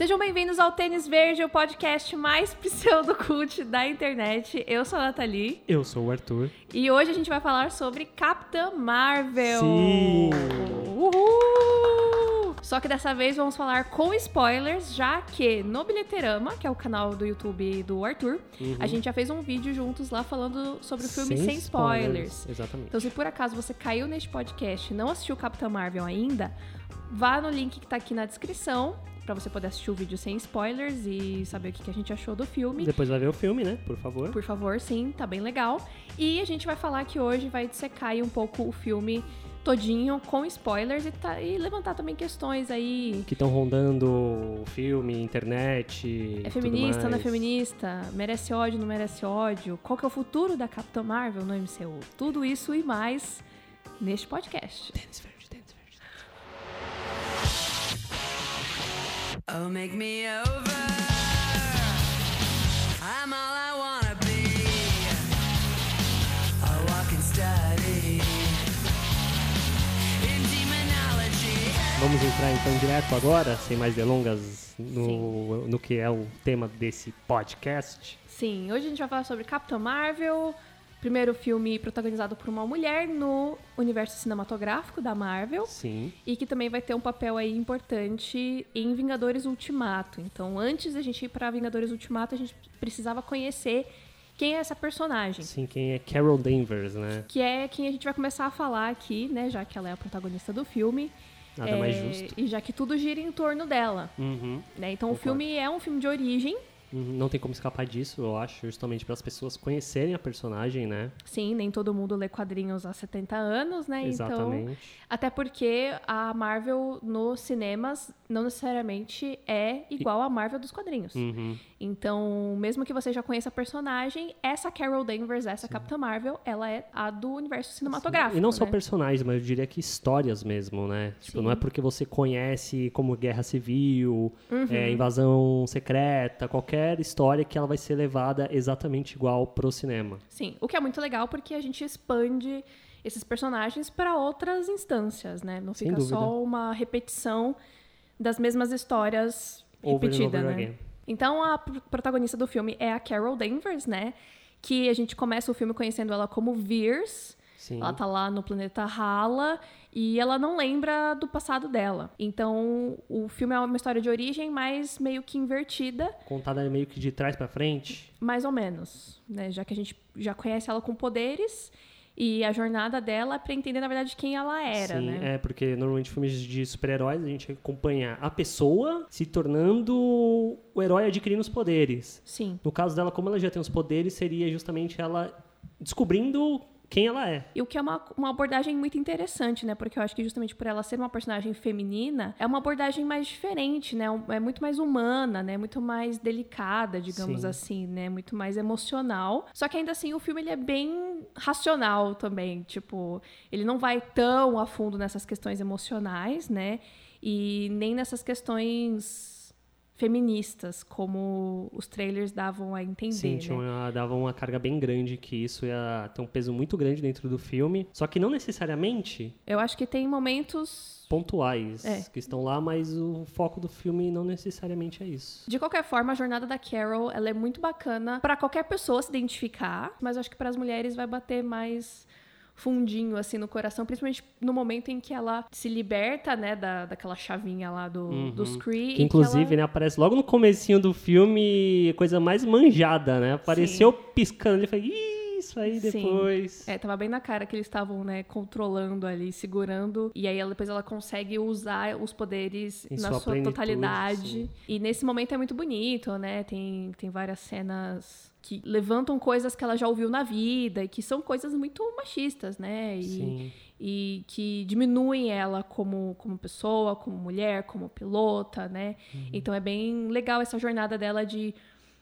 Sejam bem-vindos ao Tênis Verde, o podcast mais pseudocult da internet. Eu sou a Nathalie. Eu sou o Arthur. E hoje a gente vai falar sobre Capitã Marvel. Sim! Uhul! Só que dessa vez vamos falar com spoilers, já que no Bilheterama, que é o canal do YouTube do Arthur, Uhum. a gente já fez um vídeo juntos lá falando sobre o filme sem, Sem spoilers. Exatamente. Então, se por acaso você caiu neste podcast e não assistiu Capitã Marvel ainda, vá no link que tá aqui na descrição pra você poder assistir o vídeo sem spoilers e saber o que que a gente achou do filme. Depois vai ver o filme, né? Por favor. Por favor, sim, tá bem legal. E a gente vai falar que hoje vai dissecar aí um pouco o filme todinho com spoilers e, tá- e levantar também questões aí. Que estão rondando o filme, internet. É feminista, não é feminista? Merece ódio, não merece ódio? Qual que é o futuro da Capitã Marvel no MCU? Tudo isso e mais neste podcast. Tênis Oh, make me over. I'm all I wanna be. A walking study in demonology. Vamos entrar então direto agora, sem mais delongas, no, no que é o tema desse podcast. Sim, hoje a gente vai falar sobre Capitã Marvel, primeiro filme protagonizado por uma mulher no universo cinematográfico da Marvel. Sim. E que também vai ter um papel aí importante em Vingadores Ultimato. Então, antes da gente ir para Vingadores Ultimato, a gente precisava conhecer quem é essa personagem. Sim, quem é Carol Danvers, né? Que é quem a gente vai começar a falar aqui, né? Já que ela é a protagonista do filme. Nada É, mais justo. E já que tudo gira em torno dela. Uhum. Né? Então, o Concordo. filme é um filme de origem. Não tem como escapar disso, eu acho, justamente para as pessoas conhecerem a personagem, né? Sim, nem todo mundo lê quadrinhos há 70 anos, né? Então, Exatamente. até porque a Marvel nos cinemas não necessariamente é igual à Marvel dos quadrinhos. Uhum. Então, mesmo que você já conheça a personagem, essa Carol Danvers, essa Capitã Marvel, ela é a do universo cinematográfico. E não só né? personagens, mas eu diria que histórias mesmo, né? Tipo, Sim. não é porque você conhece como Guerra Civil, Uhum. é, Invasão Secreta, qualquer história que ela vai ser levada exatamente igual pro cinema. Sim, o que é muito legal porque a gente expande esses personagens para outras instâncias, né? Não fica só uma repetição das mesmas histórias Over and repetida, over né? again. Então a pr- protagonista do filme é a Carol Danvers, né? Que a gente começa o filme conhecendo ela como Veers. Sim. Ela tá lá no planeta Hala e ela não lembra do passado dela. Então, o filme é uma história de origem, mas meio que invertida, Contada meio que de trás pra frente. mais ou menos, né? Já que a gente já conhece ela com poderes e a jornada dela é pra entender, na verdade, quem ela era, Sim, né? é porque normalmente filmes de super-heróis a gente acompanha a pessoa se tornando o herói adquirindo os poderes. Sim. No caso dela, como ela já tem os poderes, seria justamente ela descobrindo quem ela é. E o que é uma, uma abordagem muito interessante, né? Porque eu acho que justamente por ela ser uma personagem feminina, é uma abordagem mais diferente, né? É muito mais humana, né? Muito mais delicada, digamos Sim. assim, né? Muito mais emocional. Só que ainda assim o filme ele é bem racional também, tipo, ele não vai tão a fundo nessas questões emocionais, né? E nem nessas questões feministas, como os trailers davam a entender, Sim, né? tinha uma, dava uma carga bem grande que isso ia ter um peso muito grande dentro do filme. Só que não necessariamente Eu acho que tem momentos pontuais É. que estão lá, mas o foco do filme não necessariamente é isso. De qualquer forma, a jornada da Carol, ela é muito bacana pra qualquer pessoa se identificar, mas eu acho que para as mulheres vai bater mais fundinho assim no coração, principalmente no momento em que ela se liberta, né, da, daquela chavinha lá do, dos Kree. Uhum. Que inclusive, né, aparece logo no comecinho do filme, coisa mais manjada, né? Apareceu piscando ali, falei, "Ih, isso aí Sim. depois. É, tava bem na cara que eles estavam, né, controlando ali, segurando. E aí ela, depois ela consegue usar os poderes Em na sua sua totalidade. sim. E nesse momento é muito bonito, né? Tem, tem várias cenas que levantam coisas que ela já ouviu na vida e que são coisas muito machistas, né? E, Sim. e que diminuem ela como, como pessoa, como mulher, como pilota, né? Uhum. Então é bem legal essa jornada dela de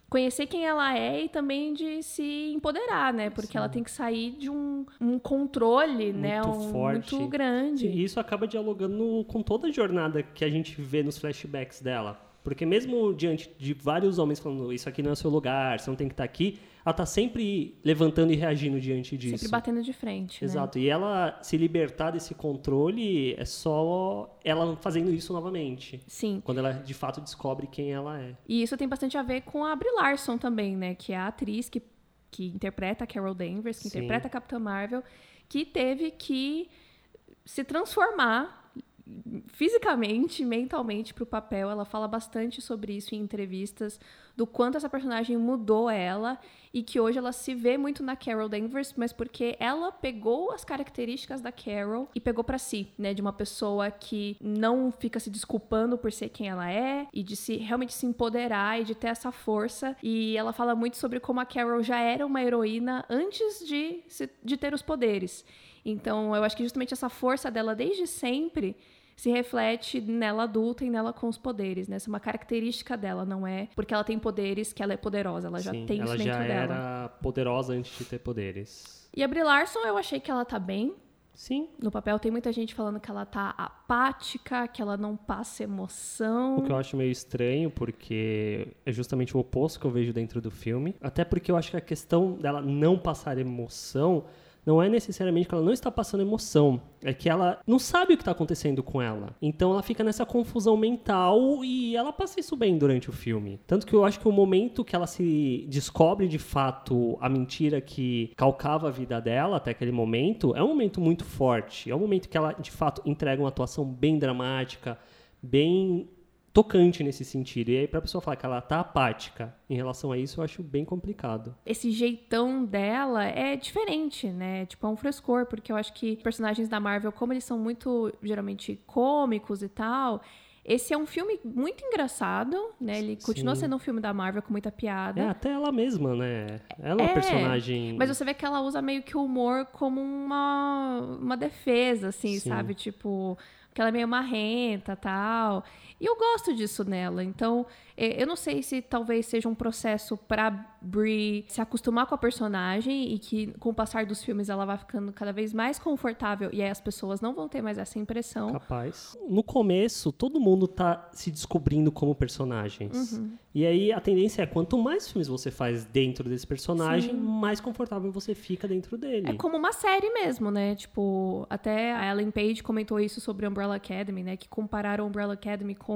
conhecer quem ela é e também de se empoderar, né? Porque ela tem que sair de um, um controle, né? Muito Um, forte. muito grande. E isso acaba dialogando com toda a jornada que a gente vê nos flashbacks dela. Porque mesmo diante de vários homens falando isso aqui não é o seu lugar, você não tem que estar aqui, ela tá sempre levantando e reagindo diante disso. Sempre batendo de frente. né? Exato. E ela se libertar desse controle é só ela fazendo isso novamente. Sim. Quando ela de fato descobre quem ela é. E isso tem bastante a ver com a Brie Larson também, né? Que é a atriz que, que interpreta a Carol Danvers, que Sim. interpreta a Capitã Marvel, que teve que se transformar fisicamente, mentalmente para o papel. Ela fala bastante sobre isso em entrevistas, do quanto essa personagem mudou ela e que hoje ela se vê muito na Carol Danvers, mas porque ela pegou as características da Carol e pegou para si, né, de uma pessoa que não fica se desculpando por ser quem ela é e de se realmente se empoderar e de ter essa força. E ela fala muito sobre como a Carol já era uma heroína antes de, de ter os poderes. Então, eu acho que justamente essa força dela desde sempre se reflete nela adulta e nela com os poderes, né? Essa é uma característica dela, não é porque ela tem poderes que ela é poderosa, ela já Sim, tem ela isso dentro já dela. era poderosa antes de ter poderes. E a Brie Larson, eu achei que ela tá bem. Sim. No papel tem muita gente falando que ela tá apática, que ela não passa emoção. O que eu acho meio estranho, porque é justamente o oposto que eu vejo dentro do filme. Até porque eu acho que a questão dela não passar emoção não é necessariamente que ela não está passando emoção, é que ela não sabe o que está acontecendo com ela. Então ela fica nessa confusão mental e ela passa isso bem durante o filme. Tanto que eu acho que o momento que ela se descobre de fato a mentira que calcava a vida dela até aquele momento é um momento muito forte. É um momento que ela de fato entrega uma atuação bem dramática, bem tocante nesse sentido. E aí pra pessoa falar que ela tá apática em relação a isso, eu acho bem complicado. esse jeitão dela é diferente, né? Tipo, é um frescor, porque eu acho que personagens da Marvel, como eles são muito, geralmente, cômicos e tal, esse é um filme muito engraçado, né? Ele continua Sim. sendo um filme da Marvel com muita piada. É até ela mesma, né? Ela é É, personagem. Mas você vê que ela usa meio que o humor como uma, uma defesa, assim, Sim. sabe? Tipo, que ela é meio marrenta tal. E eu gosto disso nela. Então, eh, eu não sei se talvez seja um processo pra Brie se acostumar com a personagem e que com o passar dos filmes ela vai ficando cada vez mais confortável e aí as pessoas não vão ter mais essa impressão. Capaz. No começo, todo mundo tá se descobrindo como personagens. Uhum. E aí a tendência é quanto mais filmes você faz dentro desse personagem, mais confortável você fica dentro dele. É como uma série mesmo, né? Tipo, até a Ellen Page comentou isso sobre Umbrella Academy, né? Que compararam Umbrella Academy com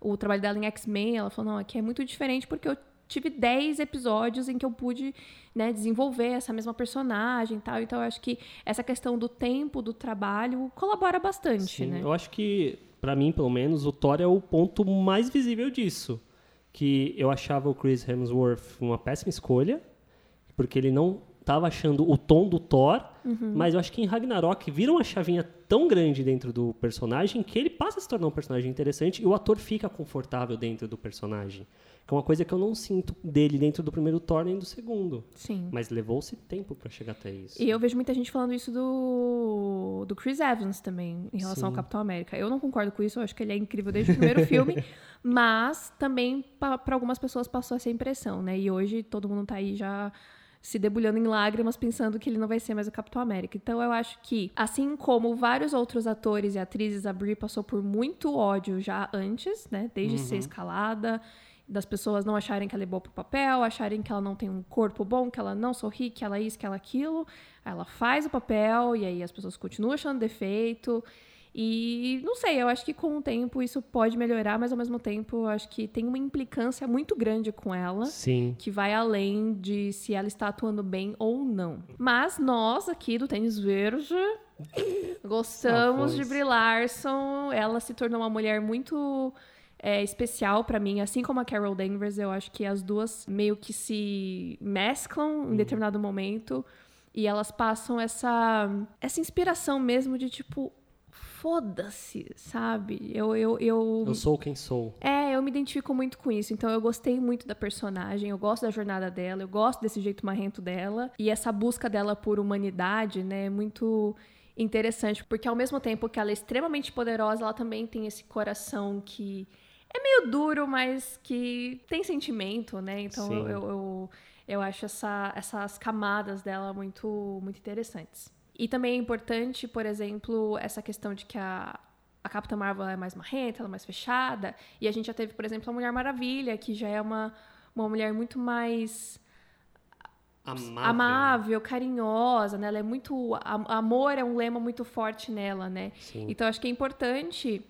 o trabalho dela em X-Men. Ela falou, não, aqui é muito diferente porque eu tive 10 episódios em que eu pude né, desenvolver essa mesma personagem e tal. Então, eu acho que essa questão do tempo, do trabalho, colabora bastante, Sim, né? Eu acho que, pra mim, pelo menos, o Thor é o ponto mais visível disso. Que eu achava o Chris Hemsworth uma péssima escolha, porque ele não tava achando o tom do Thor, Uhum. mas eu acho que em Ragnarok vira uma chavinha tão grande dentro do personagem que ele passa a se tornar um personagem interessante e o ator fica confortável dentro do personagem. Que é uma coisa que eu não sinto dele dentro do primeiro Thor nem do segundo. Sim. Mas levou-se tempo pra chegar até isso. E eu vejo muita gente falando isso do, do Chris Evans também, em relação ao Sim. Capitão América. Eu não concordo com isso, eu acho que ele é incrível desde o primeiro filme, mas também para algumas pessoas passou essa impressão, né? E hoje todo mundo tá aí já se debulhando em lágrimas pensando que ele não vai ser mais o Capitão América. Então eu acho que, assim como vários outros atores e atrizes, a Brie passou por muito ódio já antes, né? Desde ser escalada, das pessoas não acharem que ela é boa pro papel, acharem que ela não tem um corpo bom, que ela não sorri, que ela é isso, que ela é aquilo. Ela faz o papel e aí as pessoas continuam achando defeito. E não sei, eu acho que com o tempo isso pode melhorar, mas ao mesmo tempo eu acho que tem uma implicância muito grande com ela Sim. que vai além de se ela está atuando bem ou não. Mas nós aqui do Tênis Verde gostamos Ah, de. Brie Larson. Ela se tornou uma mulher muito é, especial pra mim, assim como a Carol Danvers. Eu acho que as duas meio que se mesclam em determinado momento e elas passam essa essa inspiração mesmo de tipo foda-se, sabe? Eu, eu, eu, Eu sou quem sou. é, eu me identifico muito com isso. Então eu gostei muito da personagem, eu gosto da jornada dela, eu gosto desse jeito marrento dela. E essa busca dela por humanidade, né, é muito interessante. Porque ao mesmo tempo que ela é extremamente poderosa, ela também tem esse coração que é meio duro, mas que tem sentimento, né? Então eu, eu, eu, eu acho essa, essas camadas dela muito, muito interessantes. E também é importante, por exemplo, essa questão de que a, a Capitã Marvel é mais marrenta, ela é mais fechada. E a gente já teve, por exemplo, a Mulher Maravilha, que já é uma, uma mulher muito mais Amável. amável, carinhosa, né? Ela é muito. a- amor é um lema muito forte nela, né? Sim. Então acho que é importante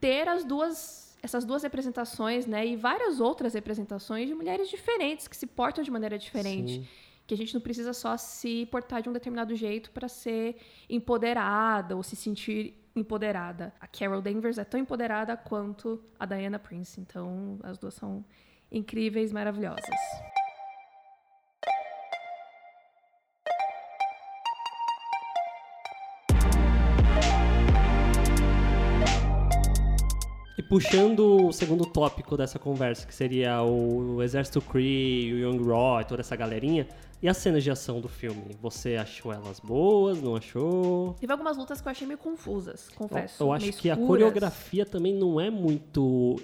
ter as duas. Essas duas representações, né? E várias outras representações de mulheres diferentes, que se portam de maneira diferente. Sim. Que a gente não precisa só se portar de um determinado jeito para ser empoderada ou se sentir empoderada. A Carol Danvers é tão empoderada quanto a Diana Prince. Então, as duas são incríveis, maravilhosas. Puxando o segundo tópico dessa conversa, que seria o Exército Kree, o Young Raw e toda essa galerinha, e as cenas de ação do filme? Você achou elas boas, não achou? Teve algumas lutas que eu achei meio confusas, confesso. Eu acho meio que a escuras. coreografia também não é muito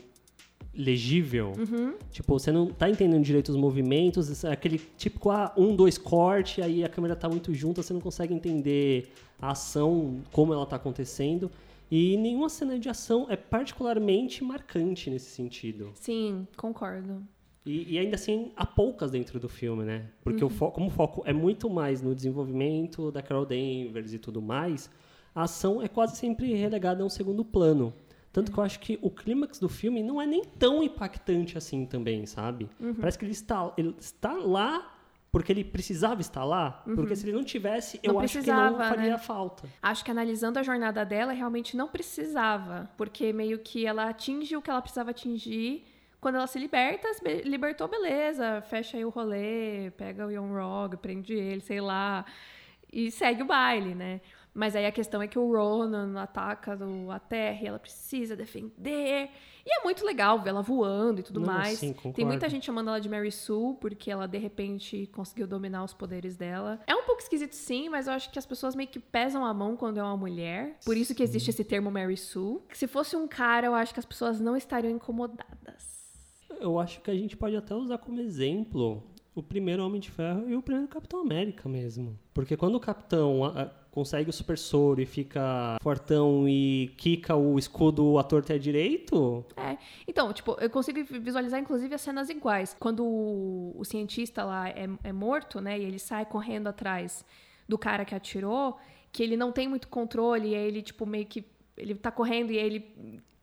legível. Uhum. Tipo, você não tá entendendo direito os movimentos, é aquele típico ah, um, dois corte, aí a câmera tá muito junta, você não consegue entender a ação, como ela tá acontecendo. E nenhuma cena de ação é particularmente marcante nesse sentido. Sim, concordo. E, e ainda assim, há poucas dentro do filme, né? Porque o fo como o foco é muito mais no desenvolvimento da Carol Danvers e tudo mais, a ação é quase sempre relegada a um segundo plano. Tanto que eu acho que o clímax do filme não é nem tão impactante assim também, sabe? Parece que ele está, ele está lá porque ele precisava estar lá. Porque se ele não tivesse, eu Não acho que não precisava, faria né? falta. Acho que analisando a jornada dela, realmente não precisava. Porque meio que ela atinge o que ela precisava atingir. Quando ela se liberta, libertou, beleza. Fecha aí o rolê, pega o Young Rog, prende ele, sei lá. E segue o baile, né? Mas aí a questão é que o Ronan ataca o- a Terra e ela precisa defender. E é muito legal ver ela voando e tudo Não, mais. sim, Tem muita gente chamando ela de Mary Sue, porque ela de repente conseguiu dominar os poderes dela. É um pouco esquisito, sim, mas eu acho que as pessoas meio que pesam a mão quando é uma mulher. Por isso que existe esse termo Mary Sue. Se fosse um cara, eu acho que as pessoas não estariam incomodadas. Eu acho que a gente pode até usar como exemplo o primeiro Homem de Ferro e o primeiro Capitão América mesmo. Porque quando o Capitão consegue o super soro e fica fortão e quica o escudo à torta e à direito, É. Então, tipo, eu consigo visualizar, inclusive, as cenas iguais. Quando o, o cientista lá é, é morto, né? E ele sai correndo atrás do cara que atirou, que ele não tem muito controle, e aí ele, tipo, meio que. Ele tá correndo e aí ele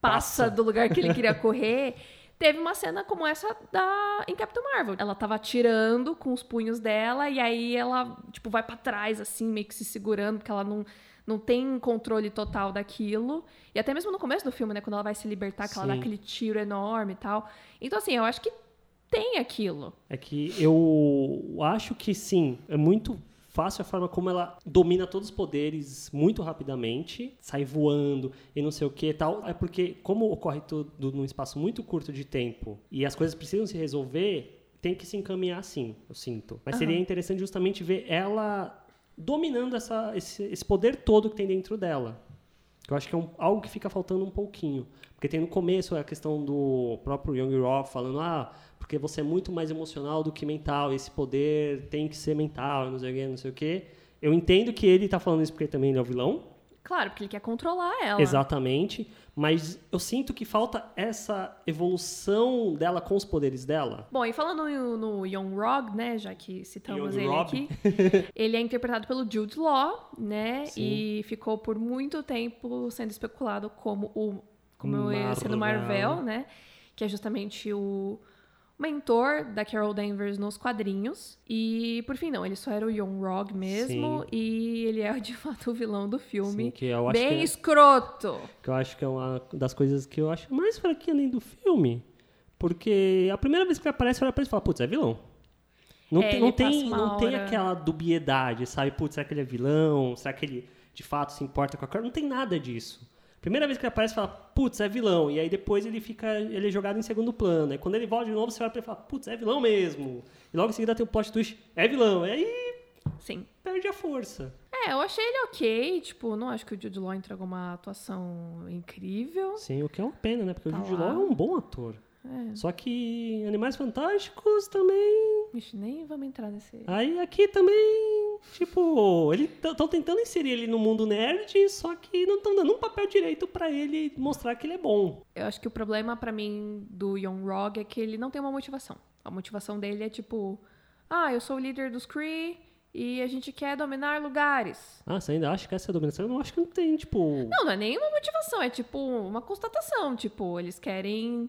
passa, Passa. do lugar que ele queria correr. Teve uma cena como essa da em Capitão Marvel. Ela tava atirando com os punhos dela e aí ela, tipo, vai pra trás, assim, meio que se segurando, porque ela não, não tem controle total daquilo. E até mesmo no começo do filme, né? Quando ela vai se libertar, que ela dá Sim. aquele tiro enorme e tal. Então, assim, eu acho que tem aquilo. é que eu acho que sim, é muito fácil a forma como ela domina todos os poderes muito rapidamente, sai voando e não sei o que e tal. É porque, como ocorre tudo num espaço muito curto de tempo e as coisas precisam se resolver, tem que se encaminhar assim, eu sinto. Mas seria Aham. interessante justamente ver ela dominando essa, esse, esse poder todo que tem dentro dela. Eu acho que é um- algo que fica faltando um pouquinho. Porque tem no começo a questão do próprio Young Roth falando, ah, porque você é muito mais emocional do que mental, esse poder tem que ser mental, não sei o quê, não sei o quê. Eu entendo que ele tá falando isso porque também ele é o vilão, Claro, porque ele quer controlar ela. exatamente, mas eu sinto que falta essa evolução dela com os poderes dela. Bom, e falando no, no Young Rog, né, já que citamos Young ele Rob. aqui, ele é interpretado pelo Jude Law, né, Sim. e ficou por muito tempo sendo especulado como o como ia sendo Marvel. Marvel, né, que é justamente o mentor da Carol Danvers nos quadrinhos. E por fim não, ele só era o Young Rog mesmo Sim. e ele é de fato o vilão do filme. Sim, que eu acho Bem que é- escroto. que eu acho que é uma das coisas que eu acho mais fraquinha dentro do filme. Porque a primeira vez que ele aparece, pra ele e fala, putz, é vilão. Não, É, tem, não, tem, não tem aquela dubiedade, sabe? Putz, será que ele é vilão? Será que ele de fato se importa com a cara? Não tem nada disso. Primeira vez que ele aparece, fala, putz, é vilão. E aí depois ele fica, ele é jogado em segundo plano. Aí quando ele volta de novo, você olha pra ele e fala, putz, é vilão mesmo. E logo em seguida tem o plot twist, é vilão. E aí Sim. perde a força. É, eu achei ele ok, tipo, não acho que o Jude Law entregou uma atuação incrível. Sim, o que é uma pena, né? Porque Tá o Jude lá. Law é um bom ator. É. Só que Animais Fantásticos também Ixi, nem vamos entrar nesse. Aí aqui também tipo, eles estão tentando inserir ele no mundo nerd, só que não estão dando um papel direito pra ele mostrar que ele é bom. Eu acho que o problema pra mim do Young Rog é que ele não tem uma motivação. A motivação dele é tipo, ah, eu sou o líder dos Kree e a gente quer dominar lugares. Ah, você ainda acha que essa é a dominação? Eu não acho que não tem, tipo. Não, não é nenhuma motivação, é tipo uma constatação, tipo, eles querem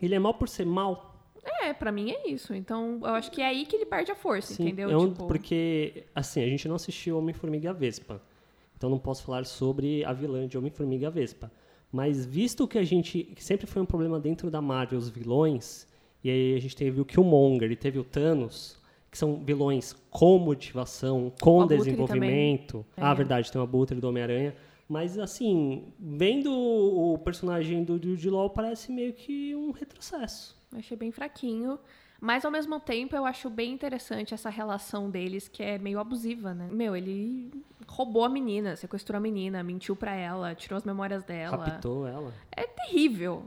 Ele é mal por ser mal. É, pra mim é isso. Então, eu acho que é aí que ele perde a força, Sim, entendeu? um- Tipo, Porque, assim, a gente não assistiu Homem-Formiga e a Vespa. Então não posso falar sobre a vilã de Homem-Formiga e a Vespa. Mas visto que a gente. que sempre foi um problema dentro da Marvel, os vilões, e aí a gente teve o Killmonger e teve o Thanos, que são vilões com motivação, com O desenvolvimento. Ah, É. verdade, tem o Abutre do Homem-Aranha. Mas, assim, vendo o personagem do Jude Law, parece meio que um retrocesso. Eu achei bem fraquinho. Mas, ao mesmo tempo, eu acho bem interessante essa relação deles, que é meio abusiva, né? Meu, ele roubou a menina, sequestrou a menina, mentiu pra ela, tirou as memórias dela. Raptou ela. É terrível.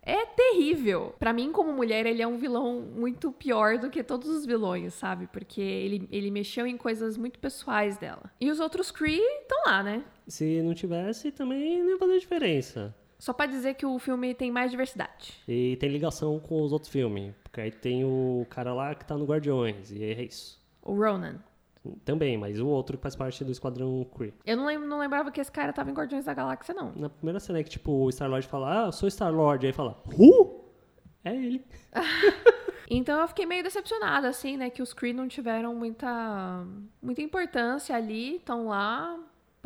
É terrível. Pra mim, como mulher, ele é um vilão muito pior do que todos os vilões, sabe? Porque ele, ele mexeu em coisas muito pessoais dela. E os outros Kree estão lá, né? Se não tivesse, também não ia fazer diferença. Só pra dizer que o filme tem mais diversidade. E tem ligação com os outros filmes. Porque aí tem o cara lá que tá no Guardiões, e é isso. O Ronan. Também, mas o outro que faz parte do Esquadrão Kree. Eu não, lem- não lembrava que esse cara tava em Guardiões da Galáxia, não. Na primeira cena é que, tipo, o Star-Lord fala, ah, eu sou Star-Lord. Aí fala, Who? É ele. Então eu fiquei meio decepcionada, assim, né? Que os Kree não tiveram muita, muita importância ali. Estão lá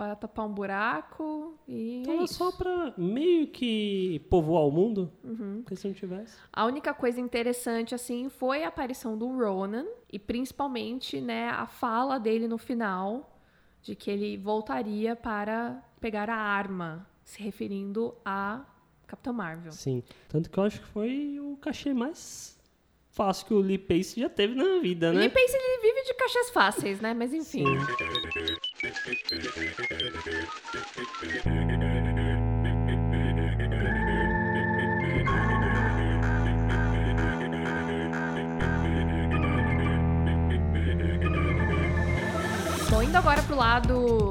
para tapar um buraco e Então é é só pra meio que povoar o mundo. Uhum. Porque se não tivesse. A única coisa interessante, assim, foi a aparição do Ronan. E principalmente, né, a fala dele no final. De que ele voltaria para pegar a arma. Se referindo a Capitão Marvel. Sim. Tanto que eu acho que foi o cachê mais fácil que o Lee Pace já teve na vida, né? Lee Pace, ele vive de cachês fáceis, né? Mas enfim. Bom, indo agora pro lado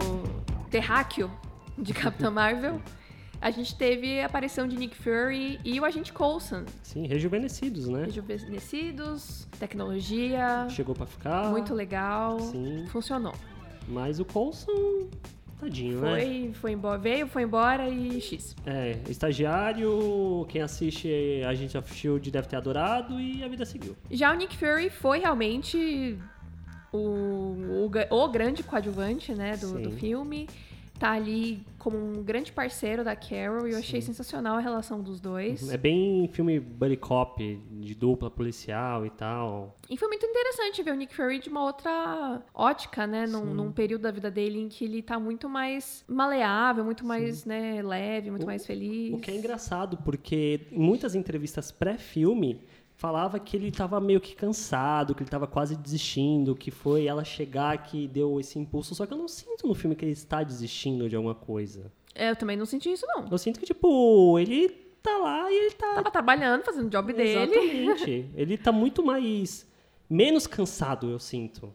terráqueo de Capitã Marvel, a gente teve a aparição de Nick Fury e o Agente Coulson. Sim, rejuvenescidos, né? Rejuvenescidos, tecnologia, Chegou pra ficar. muito legal, Sim. funcionou. Mas o Coulson, tadinho, né? Foi, foi embora, veio, foi embora e X. É, estagiário, quem assiste Agente of Shield deve ter adorado e a vida seguiu. Já o Nick Fury foi realmente o, o, o grande coadjuvante, né, do, do filme. Tá ali como um grande parceiro da Carol e eu achei sensacional a relação dos dois. É bem filme buddy cop, de dupla policial e tal. E foi muito interessante ver o Nick Fury de uma outra ótica, né? Num, num período da vida dele em que ele tá muito mais maleável, muito mais, né, leve, muito O- mais feliz. O que é engraçado, porque em muitas entrevistas pré-filme falava que ele tava meio que cansado, que ele tava quase desistindo, que foi ela chegar que deu esse impulso. Só que eu não sinto no filme que ele está desistindo de alguma coisa. É, Eu também não senti isso, não. Eu sinto que, tipo, ele tá lá e ele tá Tava trabalhando, fazendo o job dele. Exatamente. ele tá muito mais. menos cansado, eu sinto.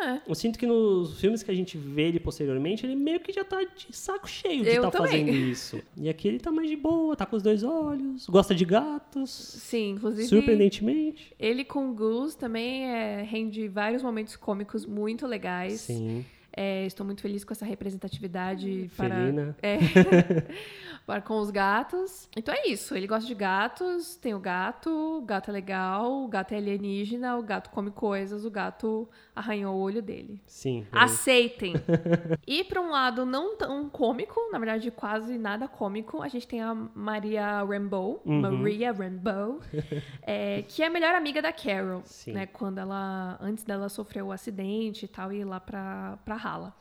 É. Eu sinto que nos filmes que a gente vê ele posteriormente, ele meio que já tá de saco cheio de estar também. fazendo isso. E aqui ele tá mais de boa, tá com os dois olhos, gosta de gatos, Sim, inclusive. surpreendentemente. Ele com o Goose também é, rende vários momentos cômicos muito legais. Sim. É, estou muito feliz com essa representatividade para, Felina. é, para com os gatos. Então é isso. Ele gosta de gatos, tem o gato, o gato é legal, o gato é alienígena, o gato come coisas, o gato arranhou o olho dele. Sim. Aceitem. e para um lado não tão cômico, na verdade quase nada cômico, a gente tem a Maria Rambeau, Uhum. Maria Rambeau, é, que é a melhor amiga da Carol, Sim. né? Quando ela, antes dela sofrer o acidente e tal, e ir lá pra, pra Hala.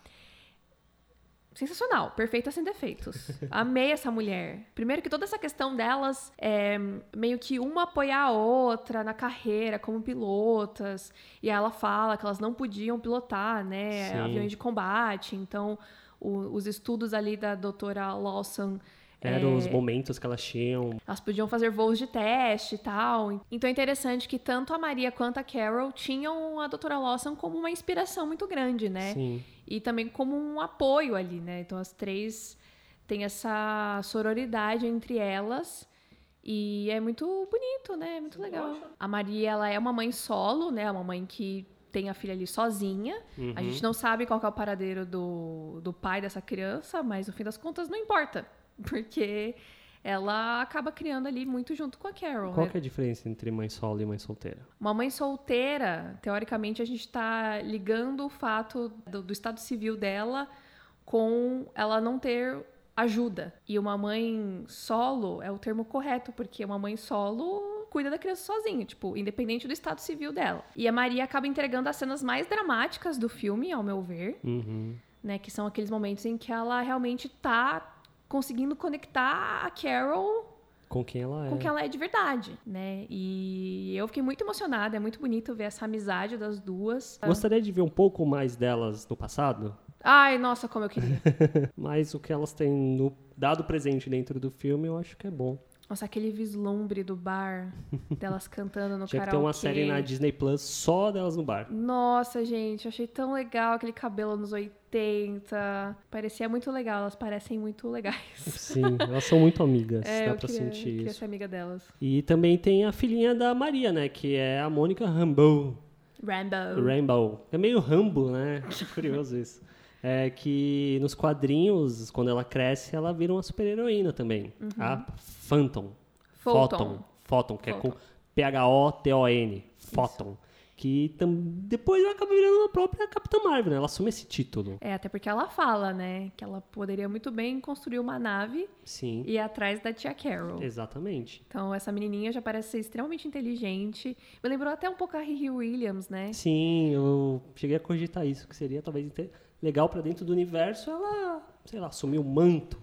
Sensacional, perfeita sem defeitos. Amei essa mulher. Primeiro que toda essa questão delas é meio que uma apoiar a outra na carreira como pilotas. E ela fala que elas não podiam pilotar, né, Sim. aviões de combate. Então, o- os estudos ali da doutora Lawson Eram É. os momentos que elas tinham. Elas podiam fazer voos de teste e tal. Então é interessante que tanto a Maria quanto a Carol tinham a Doutora Lawson como uma inspiração muito grande, né? Sim. E também como um apoio ali, né? Então as três têm essa sororidade entre elas. E é muito bonito, né? É muito legal. A Maria, ela é uma mãe solo, né? Uma mãe que tem a filha ali sozinha. A gente não sabe qual que é o paradeiro do, do pai dessa criança, mas no fim das contas não importa. Porque ela acaba criando ali muito junto com a Carol, Qual né? que é a diferença entre mãe solo e mãe solteira? Uma mãe solteira, teoricamente, a gente está ligando o fato do, do estado civil dela com ela não ter ajuda. E uma mãe solo é o termo correto, porque uma mãe solo cuida da criança sozinha, tipo, independente do estado civil dela. E a Maria acaba entregando as cenas mais dramáticas do filme, ao meu ver, Uhum. né? Que são aqueles momentos em que ela realmente tá conseguindo conectar a Carol Com quem ela é. com quem ela é de verdade, né? E eu fiquei muito emocionada, é muito bonito ver essa amizade das duas. Gostaria de ver um pouco mais delas no passado, Ai, nossa, como eu queria. mas o que elas têm no dado presente dentro do filme eu acho que é bom. Nossa, aquele vislumbre do bar, delas cantando no Tinha karaokê. ter uma série na Disney Plus só delas no bar. Nossa, gente, eu achei tão legal aquele cabelo nos 80. Parecia muito legal, elas parecem muito legais. Sim, elas são muito amigas, É, dá eu pra queria, sentir queria isso. ser amiga delas. E também tem a filhinha da Maria, né? Que é a Mônica Rambeau. Rambo. Rainbow. É meio Rambo, né? Curioso isso. É que nos quadrinhos, quando ela cresce, ela vira uma super-heroína também. A Phantom. Photon. Photon, que é com P-H-O-T-O-N. Photon. Que tam... depois ela acaba virando a própria Capitã Marvel, né? Ela assume esse título. É, até porque ela fala, né, que ela poderia muito bem construir uma nave Sim, e ir atrás da tia Carol. exatamente. Então, essa menininha já parece ser extremamente inteligente. Me lembrou até um pouco a Riri Williams, né? Sim, eu cheguei a cogitar isso, que seria talvez inte- legal pra dentro do universo ela, sei lá, assumir o manto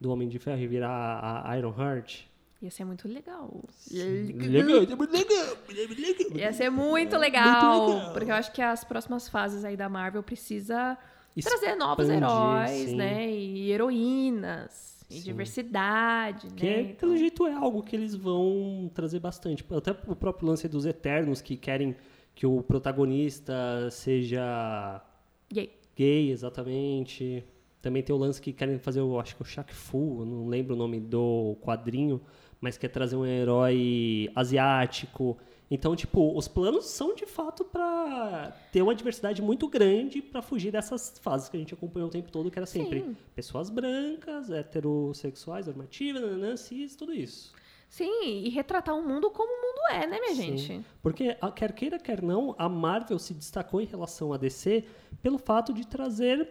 do Homem de Ferro e virar a a Iron Heart. Ia ser muito legal. Legal, é muito legal, é muito legal. Ia ser muito legal, legal. Porque eu acho que as próximas fases aí da Marvel precisa Expandir, trazer novos heróis, sim. né? E heroínas. E Sim. diversidade, Que, né? é, Então, pelo jeito, é algo que eles vão trazer bastante. Até o próprio lance dos Eternos, que querem que o protagonista seja gay. Gay, exatamente. Também tem o lance que querem fazer, eu acho que o Shaq Fu, não lembro o nome do quadrinho, mas quer trazer um herói asiático. Então, tipo, os planos são de fato pra ter uma diversidade muito grande pra fugir dessas fases que a gente acompanhou o tempo todo, que era sempre Sim. pessoas brancas, heterossexuais, normativas, cis, tudo isso. Sim, e retratar o mundo como o mundo é, né, minha Sim. gente? Porque, a- quer queira, quer não, a Marvel se destacou em relação à DC pelo fato de trazer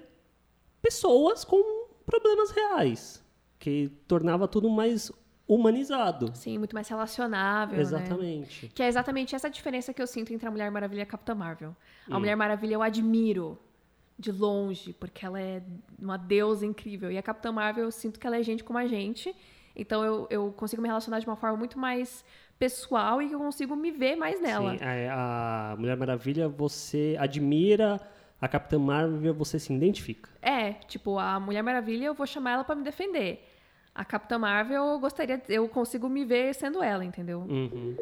pessoas com problemas reais, que tornava tudo mais humanizado. Sim, muito mais relacionável, né? Exatamente. Que é exatamente essa diferença que eu sinto entre a Mulher Maravilha e a Capitã Marvel. A Hum. Mulher Maravilha eu admiro de longe, porque ela é uma deusa incrível. E a Capitã Marvel eu sinto que ela é gente como a gente. Então eu, eu consigo me relacionar de uma forma muito mais pessoal e que eu consigo me ver mais nela. Sim, a, a Mulher Maravilha você admira, a Capitã Marvel você se identifica. É, tipo, a Mulher Maravilha eu vou chamar ela pra me defender. A Capitã Marvel eu gostaria, eu consigo me ver sendo ela, entendeu? Uhum.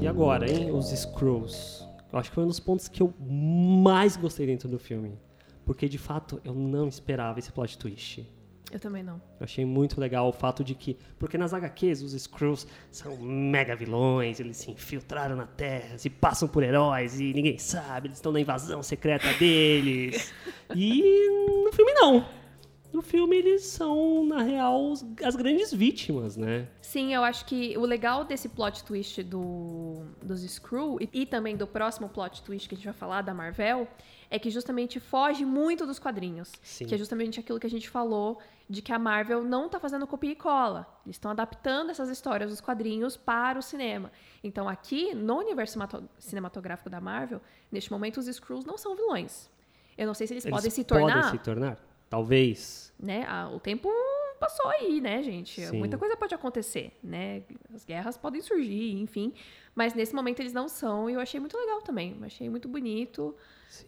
E agora, hein? Os Scrolls. Eu acho que foi um dos pontos que eu mais gostei dentro do filme. Porque, de fato, eu não esperava esse plot twist. Eu também não. Eu achei muito legal o fato de que. Porque nas HQs os Skrulls são mega vilões, eles se infiltraram na Terra, se passam por heróis e ninguém sabe, eles estão na invasão secreta deles. e no filme não. No filme eles são, na real, as grandes vítimas, né? Sim, eu acho que o legal desse plot twist do, dos Screw e, e também do próximo plot twist que a gente vai falar, da Marvel, é que justamente foge muito dos quadrinhos. Sim. Que é justamente aquilo que a gente falou de que a Marvel não tá fazendo copia e cola. Eles estão adaptando essas histórias dos quadrinhos para o cinema. Então aqui, no universo cinematográfico da Marvel, neste momento os Skrulls não são vilões. Eu não sei se eles, Eles podem se tornar, Podem se tornar? Talvez. né? ah, O tempo passou aí, né, gente? Sim. Muita coisa pode acontecer, né? As guerras podem surgir, enfim. Mas nesse momento eles não são, e eu achei muito legal também. Achei muito bonito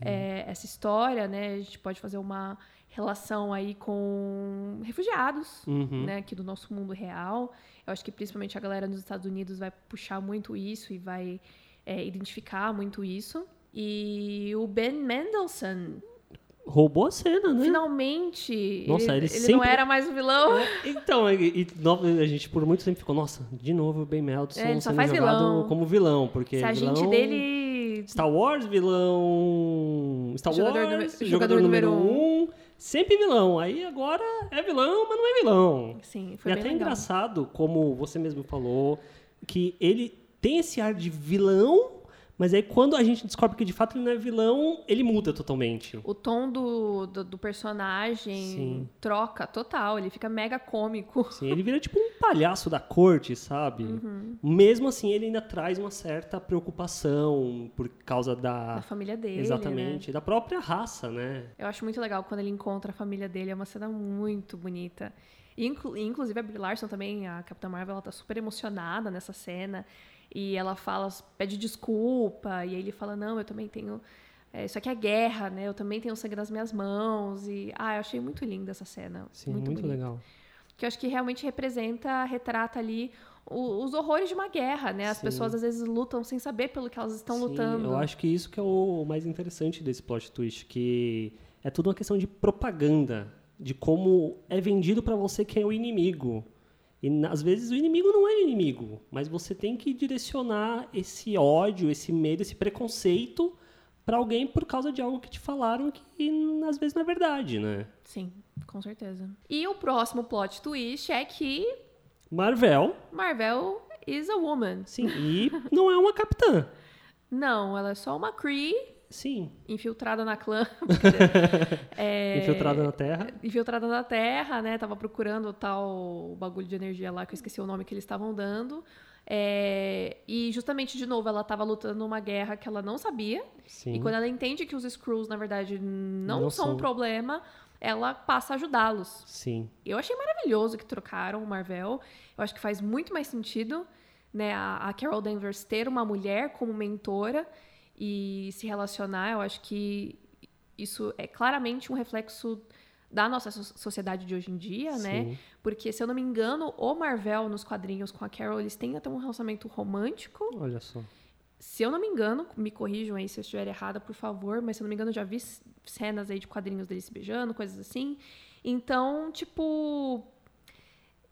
é, essa história, né? A gente pode fazer uma relação aí com refugiados, Uhum. né, aqui do nosso mundo real. Eu acho que principalmente a galera nos Estados Unidos vai puxar muito isso e vai é, identificar muito isso. E o Ben Mendelsohn, Roubou a cena, né? finalmente, Nossa, ele, ele ele não sempre- era mais o vilão. Então, e, e a gente por muito tempo ficou, nossa, de novo o Ben Meltson É, ele só sendo faz jogado vilão. como vilão, porque Se a gente vilão- dele Star Wars, vilão. Star Jogador Wars, número- jogador, jogador número número um, sempre vilão. Aí agora é vilão, mas não é vilão. Sim, e foi bem até legal. engraçado, como você mesmo falou, que ele tem esse ar de vilão, mas aí quando a gente descobre que de fato ele não é vilão, ele muda totalmente. O tom do, do, do personagem Sim. troca total, ele fica mega cômico. Sim, ele vira tipo um palhaço da corte, sabe? Uhum. Mesmo assim, ele ainda traz uma certa preocupação por causa da. Da família dele, né? Exatamente, da própria raça, né? Eu acho muito legal quando ele encontra a família dele, é uma cena muito bonita. Inclu- inclusive a Brie Larson também, a Capitã Marvel, ela tá super emocionada nessa cena. E ela fala, pede desculpa, e aí ele fala, não, eu também tenho. é, isso aqui é guerra, né? Eu também tenho sangue nas minhas mãos. E. Ah, eu achei muito linda essa cena. Sim, muito, muito, legal. Que eu acho que realmente representa, retrata ali o- os horrores de uma guerra, né? As Sim. pessoas às vezes lutam sem saber pelo que elas estão Sim, lutando. Eu acho que isso que é o mais interessante desse plot twist, que é tudo uma questão de propaganda, de como é vendido pra você quem é o inimigo. E às vezes o inimigo não é inimigo, mas você tem que direcionar esse ódio, esse medo, esse preconceito pra alguém por causa de algo que te falaram que às vezes não é verdade, né? Sim, com certeza. E o próximo plot twist é que Marvel, Marvel is a woman. sim, e não é uma capitã. Não, ela é só uma Kree Sim, infiltrada na clã. É, infiltrada na Terra. infiltrada na Terra, né? Tava procurando o tal bagulho de energia lá, que eu esqueci o nome que eles estavam dando. É, e justamente, de novo, ela tava lutando uma guerra que ela não sabia. Sim. E quando ela entende que os Skrulls, na verdade, não, Não são são. um problema, ela passa a ajudá-los. Sim. Eu achei maravilhoso que trocaram o Marvel. Eu acho que faz muito mais sentido, né, a, a Carol Danvers ter uma mulher como mentora e se relacionar. Eu acho que isso é claramente um reflexo da nossa so- sociedade de hoje em dia, né? Sim. Porque, se eu não me engano, o Marvel nos quadrinhos com a Carol, eles têm até um relacionamento romântico. Olha só. Se eu não me engano, me corrijam aí se eu estiver errada, por favor, mas se eu não me engano, eu já vi cenas aí de quadrinhos deles se beijando, coisas assim. Então, tipo.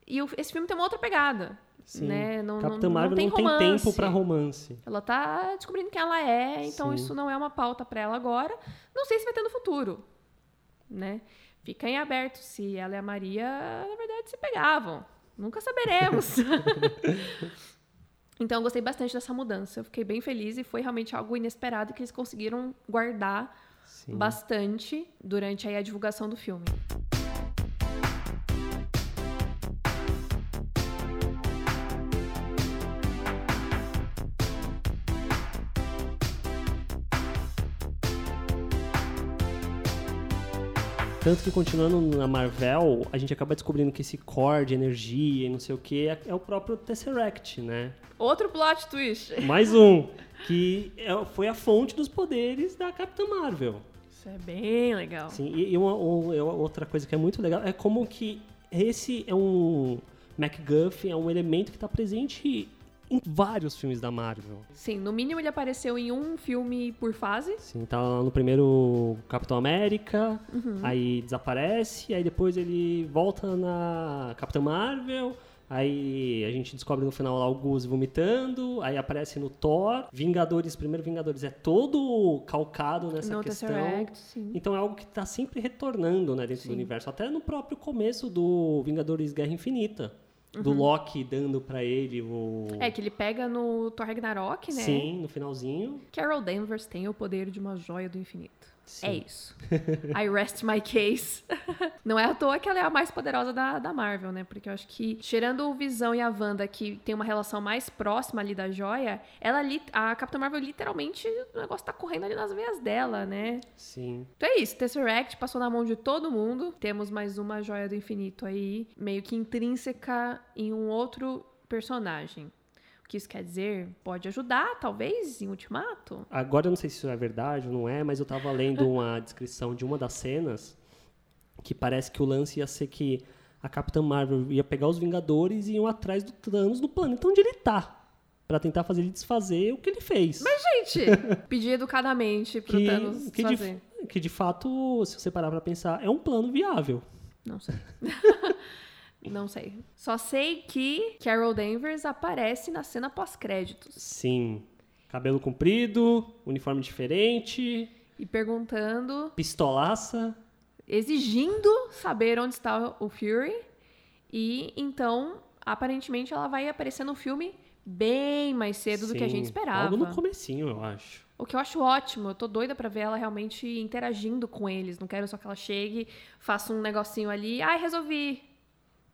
E esse filme tem uma outra pegada. Sim. Né? Não, Capitã não, Marvel não tem não tem tempo pra romance. Ela tá descobrindo quem ela é, então Sim. isso não é uma pauta pra ela agora. Não sei se vai ter no futuro, né? Fica em aberto se ela e a Maria, na verdade, se pegavam. Nunca saberemos. então, eu gostei bastante dessa mudança. Eu fiquei bem feliz e foi realmente algo inesperado que eles conseguiram guardar Sim. bastante durante aí a divulgação do filme. Tanto que continuando na Marvel, a gente acaba descobrindo que esse core de energia e não sei o que é, é o próprio Tesseract, né? Outro plot twist. Mais um, que é- foi a fonte dos poderes da Capitã Marvel. Isso é bem legal. Sim, e, e uma, um- é outra coisa que é muito legal é como que esse é um MacGuffin, é um elemento que está presente em vários filmes da Marvel. Sim, no mínimo ele apareceu em um filme por fase. Sim, tá lá no primeiro Capitão América, Uhum. aí desaparece, aí depois ele volta na Capitã Marvel, aí a gente descobre no final lá o Gus vomitando, aí aparece no Thor, Vingadores, primeiro Vingadores é todo calcado nessa no questão. Tesseract, sim. Então é algo que está sempre retornando né, dentro Sim. do universo. Até no próprio começo do Vingadores Guerra Infinita. Do Loki dando pra ele o. Uhum. É, que ele pega no Thor Ragnarok, né? Sim, no finalzinho. Carol Danvers tem o poder de uma joia do infinito. É isso. I rest my case. Não é à toa que ela é a mais poderosa da, da Marvel, né? Porque eu acho que, tirando o Visão e a Wanda, que tem uma relação mais próxima ali da joia, ela a Capitã Marvel literalmente, o negócio tá correndo ali nas veias dela, né? Sim. Então é isso, Tesseract passou na mão de todo mundo. Temos mais uma joia do infinito aí, meio que intrínseca em um outro personagem. O que isso quer dizer? Pode ajudar, talvez, em Ultimato? Agora eu não sei se isso é verdade ou não é, mas eu tava lendo uma descrição de uma das cenas que parece que o lance ia ser que a Capitã Marvel ia pegar os Vingadores e iam atrás do Thanos no planeta onde ele tá. Pra tentar fazer ele desfazer o que ele fez. Gente, pedir educadamente pro que, Thanos que, de, fazer. que de fato, se você parar pra pensar, é um plano viável. Não sei. Não sei. Só sei que Carol Danvers aparece na cena pós-créditos. Sim. Cabelo comprido, uniforme diferente, E perguntando, pistolaça. exigindo saber onde está o Fury. E então, aparentemente, ela vai aparecer no filme bem mais cedo do que a Sim, gente esperava. Logo no comecinho, eu acho. O que eu acho ótimo. Eu tô doida pra ver ela realmente interagindo com eles. Não quero só que ela chegue, faça um negocinho ali. Ai, resolvi.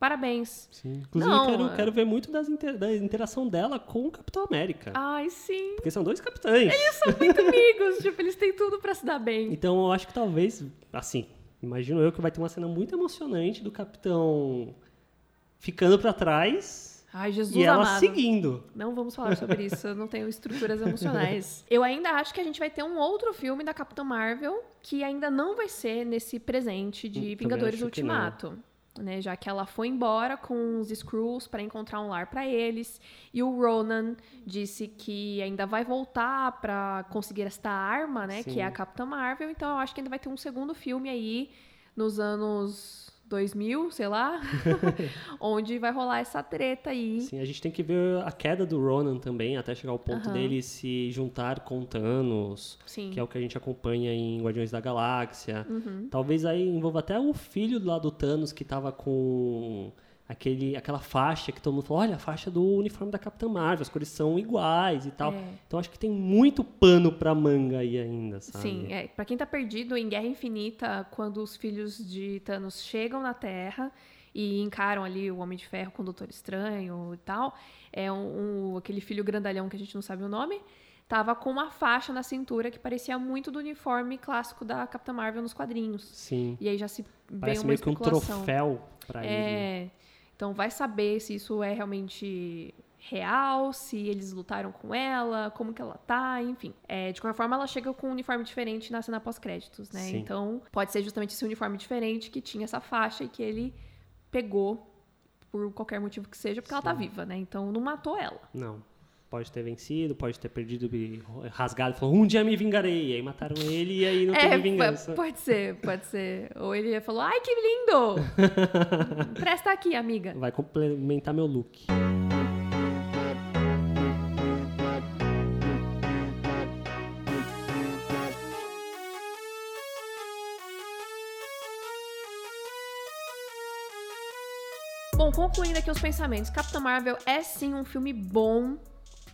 Parabéns. Sim. Inclusive, Não, eu quero, é- quero ver muito das inter- da interação dela com o Capitão América. Ai, sim. Porque são dois capitães. São muito amigos. tipo, eles têm tudo pra se dar bem. Então eu acho que talvez, assim, imagino eu que vai ter uma cena muito emocionante do Capitão ficando pra trás Ai, Jesus e ela amado. seguindo. Não vamos falar sobre isso, eu não tenho estruturas emocionais. Eu ainda acho que a gente vai ter um outro filme da Capitã Marvel que ainda não vai ser nesse presente de Hum, também Vingadores. Ultimato. Né, já que ela foi embora com os Skrulls para encontrar um lar para eles, e o Ronan disse que ainda vai voltar para conseguir esta arma, né, que Sim. é a Capitã Marvel. Então eu acho que ainda vai ter um segundo filme aí nos anos 2000, sei lá, onde vai rolar essa treta aí. Sim, a gente tem que ver a queda do Ronan também, até chegar ao ponto Aham. dele se juntar com Thanos, Sim. que é o que a gente acompanha em Guardiões da Galáxia. Uhum. Talvez aí envolva até o filho lá do Thanos que tava com aquele, aquela faixa que todo mundo falou, olha, a faixa do uniforme da Capitã Marvel, as cores são iguais e tal. É. Então acho que tem muito pano pra manga aí ainda, sabe? Sim, é. Pra quem tá perdido em Guerra Infinita, quando os filhos de Thanos chegam na Terra e encaram ali o Homem de Ferro com o Doutor Estranho e tal, é um, um- aquele filho grandalhão que a gente não sabe o nome, tava com uma faixa na cintura que parecia muito do uniforme clássico da Capitã Marvel nos quadrinhos. Sim. E aí já se Parece meio que um troféu pra ele. É. Então vai saber se isso é realmente real, se eles lutaram com ela, como que ela tá, enfim. É, de qualquer forma, ela chega com um uniforme diferente na cena pós-créditos, né? Sim. Então pode ser justamente esse uniforme diferente que tinha essa faixa e que ele pegou por qualquer motivo que seja, porque ela tá viva, né? Então não matou ela. Não. Pode ter vencido, pode ter perdido rasgado e falou, um dia me vingarei. E aí mataram ele e aí não é, teve po- vingança. pode ser, pode ser. Ou ele falou, ai, que lindo! Presta aqui, amiga. Vai complementar meu look. Bom, concluindo aqui os pensamentos. Capitã Marvel é sim um filme bom.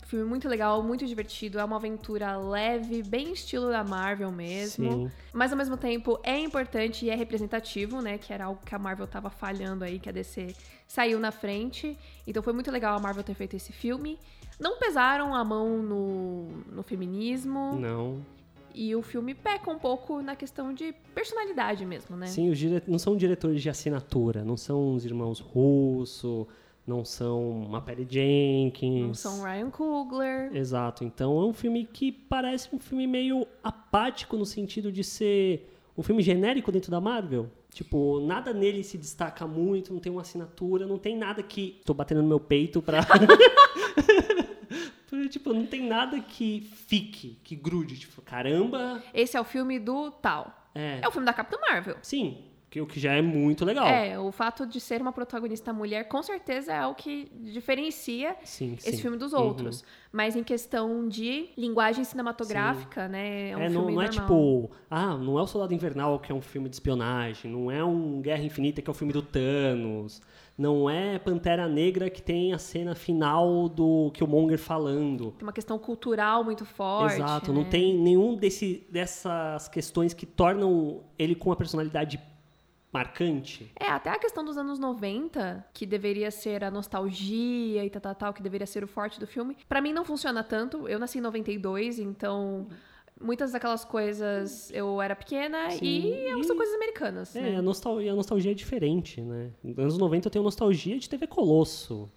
Filme muito legal, muito divertido. É uma aventura leve, bem estilo da Marvel mesmo. Sim. Mas ao mesmo tempo é importante e é representativo, né? Que era algo que a Marvel tava falhando aí, que a DC saiu na frente. Então foi muito legal a Marvel ter feito esse filme. Não pesaram a mão no, no feminismo. Não. E o filme peca um pouco na questão de personalidade mesmo, né? Sim, os dire... não são diretores de assinatura, não são os irmãos Russo, não são uma Perry Jenkins. Não são Ryan Coogler. Exato. Então é um filme que parece um filme meio apático no sentido de ser um filme genérico dentro da Marvel. Tipo, nada nele se destaca muito, não tem uma assinatura, não tem nada que. Tô batendo no meu peito pra. tipo, não tem nada que fique, que grude. Tipo, caramba. Esse é o filme do tal. É. É o filme da Capitã Marvel. Sim, que, o que já é muito legal. É, o fato de ser uma protagonista mulher com certeza é o que diferencia Sim, esse sim. filme dos Uhum. outros. Mas em questão de linguagem cinematográfica, né? É um É, não, não é tipo, ah, não é o Soldado Invernal que é um filme de espionagem, não é um Guerra Infinita que é o filme do Thanos. Não é Pantera Negra que tem a cena final do Killmonger falando. Tem uma questão cultural muito forte. Exato, né? não tem nenhum desse, dessas questões que tornam ele com uma personalidade marcante. É, até a questão dos anos 90, que deveria ser a nostalgia e tal, tal, tal, que deveria ser o forte do filme, pra mim não funciona tanto. Eu nasci em 92, então muitas daquelas coisas eu era pequena Sim, e, e- são coisas americanas. É, né? a nostalgia, a nostalgia é diferente, né? Nos anos 90 eu tenho nostalgia de TV Colosso,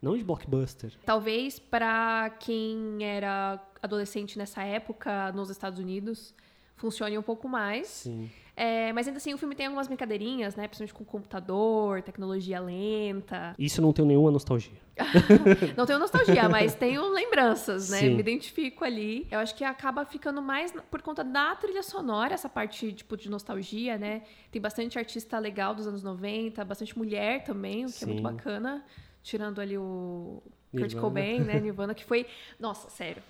não de blockbuster. Talvez pra quem era adolescente nessa época nos Estados Unidos funcione um pouco mais. Sim. É, mas ainda assim o filme tem algumas brincadeirinhas, né? Principalmente com computador, tecnologia lenta. Isso não tenho nenhuma nostalgia. Não tenho nostalgia, mas tenho lembranças, né? Sim. Me identifico ali. Eu acho que acaba ficando mais por conta da trilha sonora, essa parte, tipo, de nostalgia, né? Tem bastante artista legal dos anos 90, bastante mulher também, o que é muito Sim. bacana. Tirando ali o Kurt Nirvana. Cobain, né? Nirvana, que foi... Nossa, sério.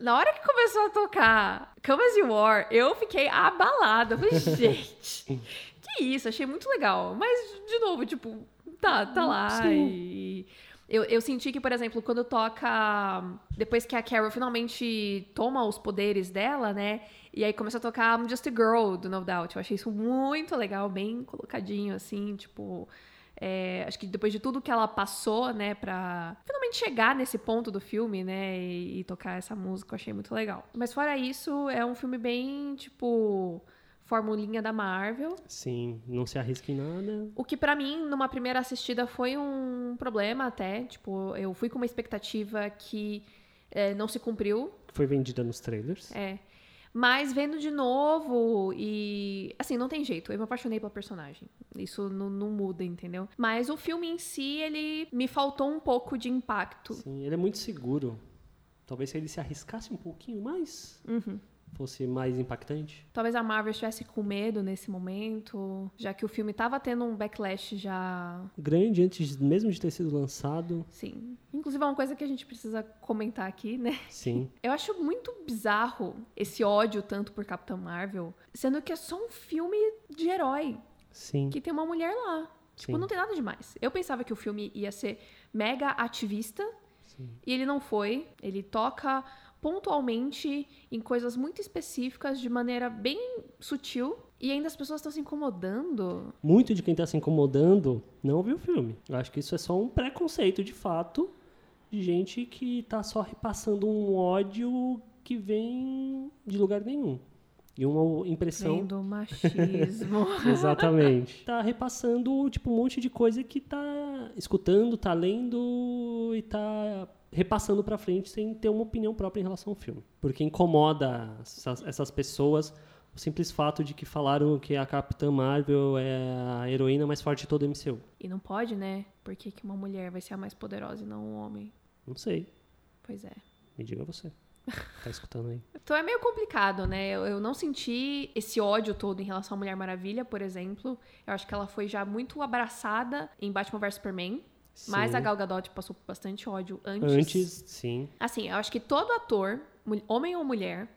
Na hora que começou a tocar Come As You Are, eu fiquei abalada. Eu falei, gente, que isso? Achei muito legal. Mas, de novo, tipo, tá, tá lá. E eu, eu senti que, por exemplo, quando toca. Depois que a Carol finalmente toma os poderes dela, né? E aí começa a tocar I'm Just a Girl do No Doubt. Eu achei isso muito legal, bem colocadinho, assim, tipo. É, acho que depois de tudo que ela passou, né, pra finalmente chegar nesse ponto do filme, né, e, e tocar essa música, eu achei muito legal. Mas fora isso, é um filme bem, tipo, formulinha da Marvel. Sim, não se arrisca em nada. O que pra mim, numa primeira assistida, foi um problema até. Tipo, eu fui com uma expectativa que é, não se cumpriu. Foi vendida nos trailers. É. Mas vendo de novo e. Assim, não tem jeito. Eu me apaixonei pela personagem. Isso não, não muda, entendeu? Mas o filme em si, ele me faltou um pouco de impacto. Sim, ele é muito seguro. Talvez se ele se arriscasse um pouquinho mais, Uhum. Fosse mais impactante. Talvez a Marvel estivesse com medo nesse momento, já que o filme tava tendo um backlash já Grande antes mesmo de ter sido lançado. Sim. Inclusive é uma coisa que a gente precisa comentar aqui, né? Sim. Eu acho muito bizarro esse ódio tanto por Capitã Marvel, sendo que é só um filme de herói, Sim. que tem uma mulher lá. Tipo, Sim. não tem nada demais. Eu pensava que o filme ia ser mega ativista, Sim. e ele não foi. Ele toca pontualmente em coisas muito específicas de maneira bem sutil. E ainda as pessoas estão se incomodando. Muito de quem tá se incomodando não viu o filme. Eu acho que isso é só um preconceito de fato de gente que tá só repassando um ódio que vem de lugar nenhum. E uma impressão. Vem do machismo. Exatamente. tá repassando, tipo, um monte de coisa que tá escutando, tá lendo e tá repassando pra frente sem ter uma opinião própria em relação ao filme. Porque incomoda essas, essas pessoas o simples fato de que falaram que a Capitã Marvel é a heroína mais forte de todo o MCU. E não pode, né? Por que, que uma mulher vai ser a mais poderosa e não um homem? Não sei. Pois é. Me diga você. Tá escutando aí. Então é meio complicado, né? Eu, eu não senti esse ódio todo em relação à Mulher Maravilha, por exemplo. Eu acho que ela foi já muito abraçada em Batman vs Superman. Mas Sim. a Gal Gadot passou por bastante ódio antes. Antes, sim. Assim, eu acho que todo ator, homem ou mulher,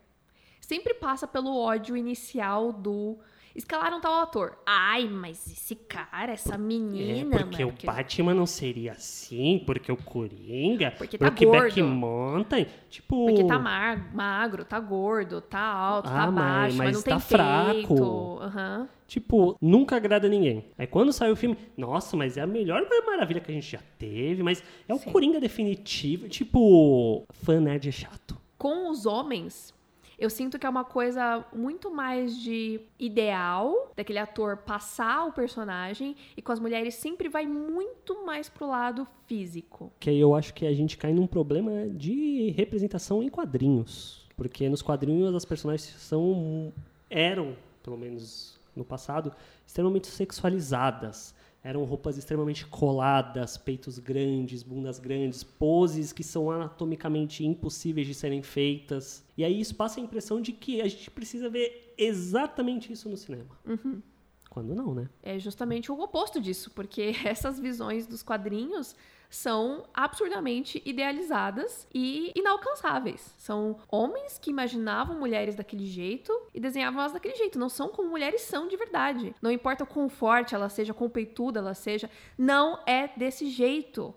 sempre passa pelo ódio inicial do. Escalaram tal ator. Ai, mas esse cara, essa menina. é porque mano, o que- Batman não seria assim, porque o Coringa, Porque tá Brokeback gordo. Mountain, tipo... Porque tá mar- magro, tá gordo, tá alto, Ah, tá mas- baixo, mas, mas não tá tem fraco. Tipo, nunca agrada ninguém. Aí quando sai o filme, nossa, mas é a melhor maravilha que a gente já teve, mas é o Sim. Coringa definitivo. Tipo, fã nerd é chato. Com os homens, eu sinto que é uma coisa muito mais de ideal daquele ator passar o personagem e com as mulheres sempre vai muito mais pro lado físico. Que aí eu acho que a gente cai num problema de representação em quadrinhos. Porque nos quadrinhos as personagens são eram, pelo menos no passado, extremamente sexualizadas. Eram roupas extremamente coladas, peitos grandes, bundas grandes, poses que são anatomicamente impossíveis de serem feitas. E aí isso passa a impressão de que a gente precisa ver exatamente isso no cinema. Quando não, né? É justamente o oposto disso, porque essas visões dos quadrinhos são absurdamente idealizadas e inalcançáveis. São homens que imaginavam mulheres daquele jeito e desenhavam elas daquele jeito. Não são como mulheres são de verdade. Não importa o quão forte ela seja, quão peituda ela seja, não é desse jeito.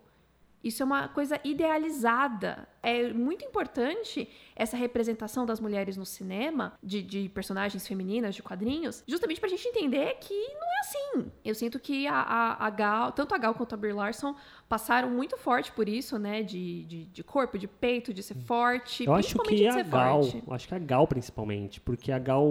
Isso é uma coisa idealizada. É muito importante essa representação das mulheres no cinema, de, de personagens femininas, de quadrinhos, justamente pra gente entender que não é assim. Eu sinto que a, a, a Gal, tanto a Gal quanto a Brie Larson passaram muito forte por isso, né? De, de, de corpo, de peito, de ser forte. Eu acho que a Gal, forte. eu acho que a Gal principalmente, porque a Gal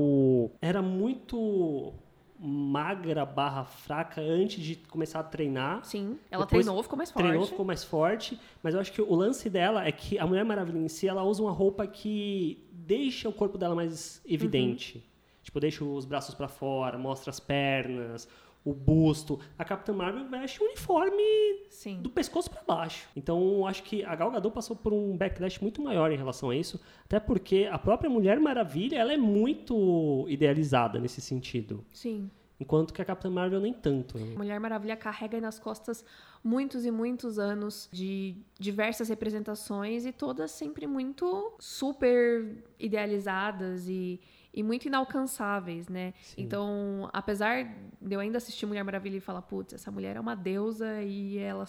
era muito magra barra fraca antes de começar a treinar. Sim, ela Depois treinou, ficou mais forte. Treinou, ficou mais forte, mas eu acho que o lance dela é que a Mulher Maravilha em si, ela usa uma roupa que deixa o corpo dela mais evidente. Uhum. Tipo, deixa os braços pra fora, mostra as pernas, o busto. A Capitã Marvel veste um uniforme Sim. do pescoço pra baixo. Então, acho que a Gal Gadot passou por um backlash muito maior em relação a isso, até porque a própria Mulher Maravilha, ela é muito idealizada nesse sentido, Sim. enquanto que a Capitã Marvel nem tanto. né? Mulher Maravilha carrega nas costas muitos e muitos anos de diversas representações e todas sempre muito super idealizadas e, e muito inalcançáveis, né? Sim. Então, apesar de eu ainda assistir Mulher Maravilha e falar, putz, essa mulher é uma deusa e ela,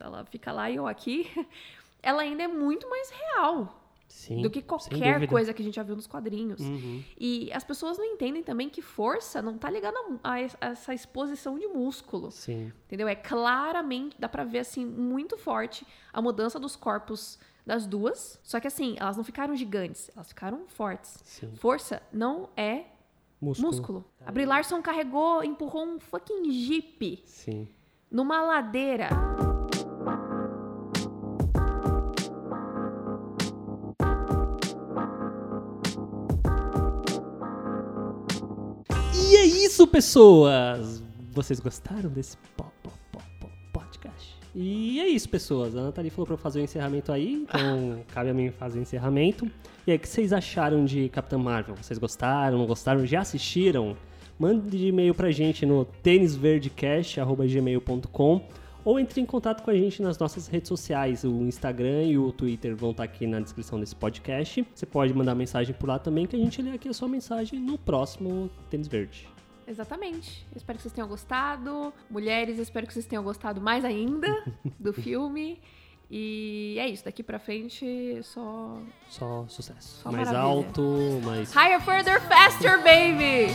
ela fica lá e eu aqui, ela ainda é muito mais real Sim, do que qualquer coisa que a gente já viu nos quadrinhos. Uhum. E as pessoas não entendem também que força não tá ligada a, a essa exposição de músculo. Sim. Entendeu? É claramente, dá pra ver assim, muito forte a mudança dos corpos das duas. Só que assim, elas não ficaram gigantes, elas ficaram fortes. Sim. Força não é Músculo. músculo. A Brie Larson carregou, empurrou um fucking jeep Sim. numa ladeira. E é isso, pessoas! Vocês gostaram desse po- E é isso, pessoas. A Nathalie falou pra eu fazer o encerramento aí, então cabe a mim fazer o encerramento. E aí, o que vocês acharam de Capitã Marvel? Vocês gostaram, não gostaram? Já assistiram? Mande e-mail pra gente no tênisverdecast.gmail.com ou entre em contato com a gente nas nossas redes sociais. O Instagram e o Twitter vão estar aqui na descrição desse podcast. Você pode mandar mensagem por lá também, que a gente lê aqui a sua mensagem no próximo Tênis Verde. Exatamente. Eu espero que vocês tenham gostado. Mulheres, espero que vocês tenham gostado mais ainda do filme. E é isso, daqui pra frente só. Só sucesso. Só mais maravilha. alto, mais. Higher, further, faster, baby!